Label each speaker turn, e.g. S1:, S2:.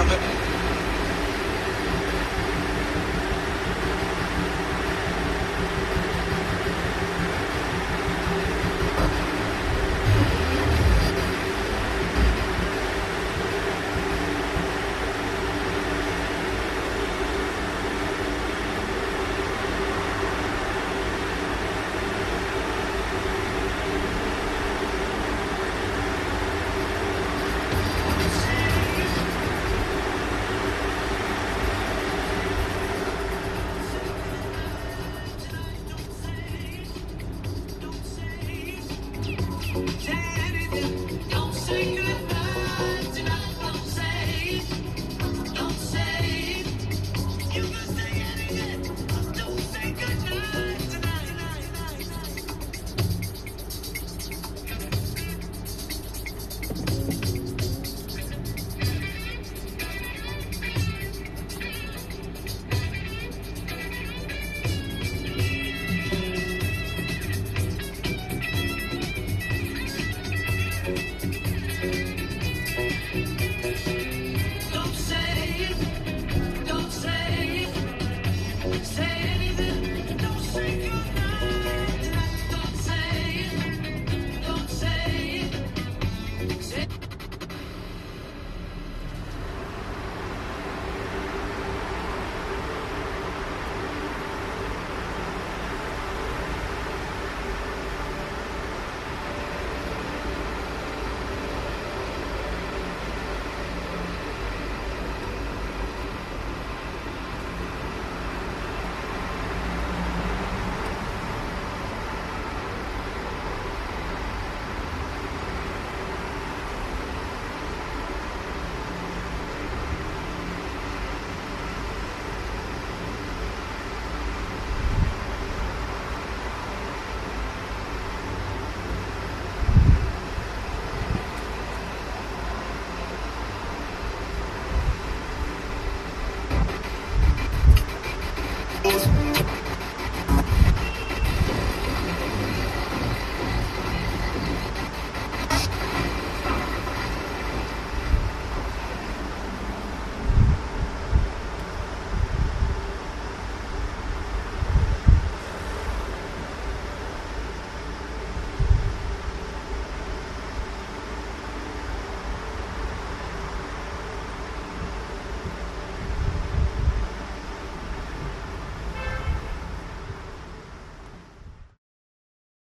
S1: around it. Don't say